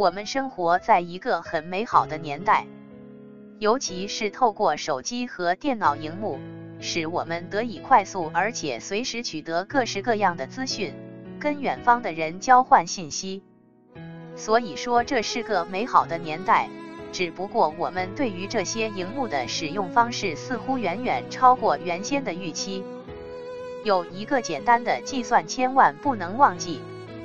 我们生活在一个很美好的年代，尤其是透过手机和电脑荧幕，使我们得以快速而且随时取得各式各样的资讯，跟远方的人交换信息。所以说，这是个美好的年代。只不过我们对于这些荧幕的使用方式似乎远远超过原先的预期。有一个简单的计算，千万不能忘记，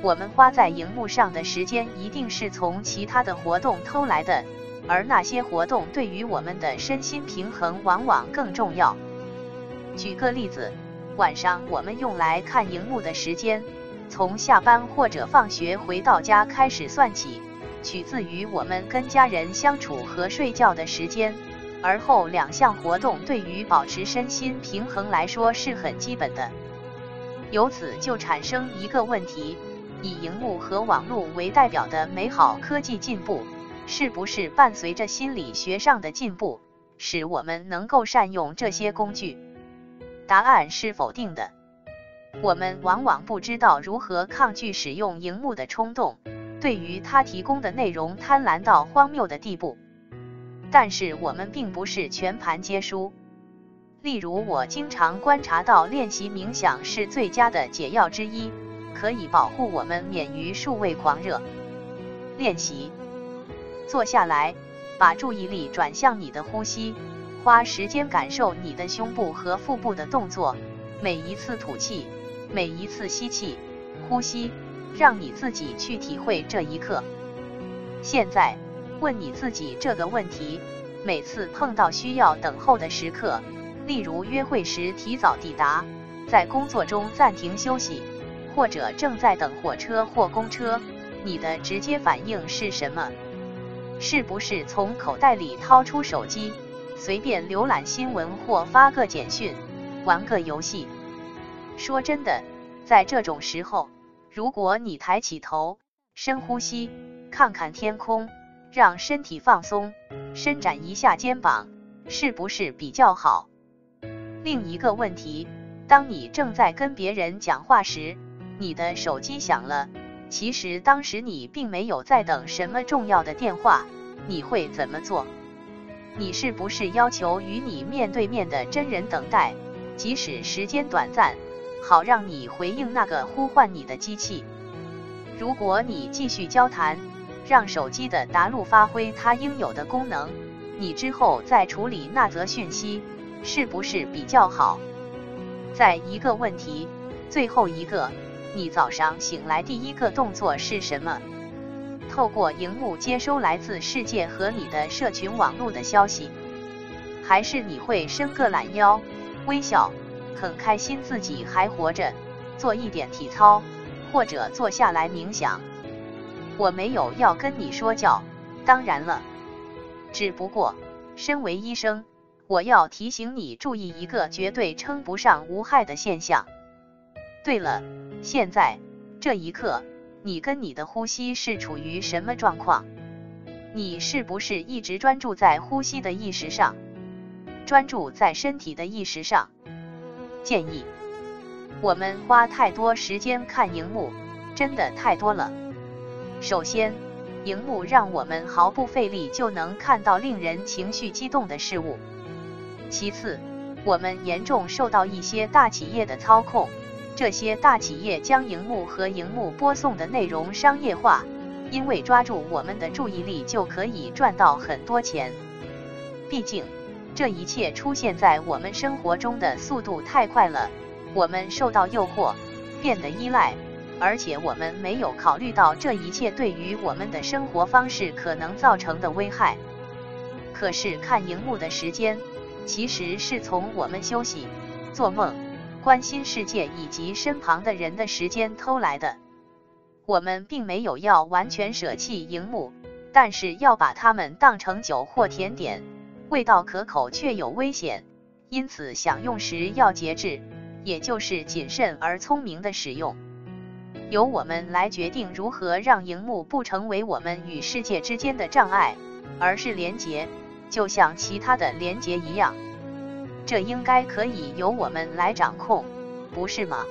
我们花在荧幕上的时间一定是从其他的活动偷来的，而那些活动对于我们的身心平衡往往更重要。举个例子，晚上我们用来看荧幕的时间，从下班或者放学回到家开始算起。取自于我们跟家人相处和睡觉的时间，而后两项活动对于保持身心平衡来说是很基本的。由此就产生一个问题：以荧幕和网络为代表的美好科技进步，是不是伴随着心理学上的进步，使我们能够善用这些工具？答案是否定的。我们往往不知道如何抗拒使用荧幕的冲动。对于它提供的内容贪婪到荒谬的地步，但是我们并不是全盘皆输。例如，我经常观察到练习冥想是最佳的解药之一，可以保护我们免于数位狂热。练习，坐下来，把注意力转向你的呼吸，花时间感受你的胸部和腹部的动作，每一次吐气，每一次吸气，呼吸。让你自己去体会这一刻。现在，问你自己这个问题：每次碰到需要等候的时刻，例如约会时提早抵达，在工作中暂停休息，或者正在等火车或公车，你的直接反应是什么？是不是从口袋里掏出手机，随便浏览新闻或发个简讯，玩个游戏？说真的，在这种时候。如果你抬起头，深呼吸，看看天空，让身体放松，伸展一下肩膀，是不是比较好？另一个问题，当你正在跟别人讲话时，你的手机响了，其实当时你并没有在等什么重要的电话，你会怎么做？你是不是要求与你面对面的真人等待，即使时间短暂？好让你回应那个呼唤你的机器。如果你继续交谈，让手机的答录发挥它应有的功能，你之后再处理那则讯息，是不是比较好？再一个问题，最后一个，你早上醒来第一个动作是什么？透过荧幕接收来自世界和你的社群网络的消息，还是你会伸个懒腰，微笑？很开心自己还活着，做一点体操，或者坐下来冥想。我没有要跟你说教，当然了，只不过身为医生，我要提醒你注意一个绝对称不上无害的现象。对了，现在这一刻，你跟你的呼吸是处于什么状况？你是不是一直专注在呼吸的意识上，专注在身体的意识上？建议我们花太多时间看荧幕，真的太多了。首先，荧幕让我们毫不费力就能看到令人情绪激动的事物。其次，我们严重受到一些大企业的操控，这些大企业将荧幕和荧幕播送的内容商业化，因为抓住我们的注意力就可以赚到很多钱。毕竟。这一切出现在我们生活中的速度太快了，我们受到诱惑，变得依赖，而且我们没有考虑到这一切对于我们的生活方式可能造成的危害。可是看荧幕的时间，其实是从我们休息、做梦、关心世界以及身旁的人的时间偷来的。我们并没有要完全舍弃荧幕，但是要把它们当成酒或甜点。味道可口却有危险，因此享用时要节制，也就是谨慎而聪明的使用。由我们来决定如何让荧幕不成为我们与世界之间的障碍，而是连结，就像其他的连结一样。这应该可以由我们来掌控，不是吗？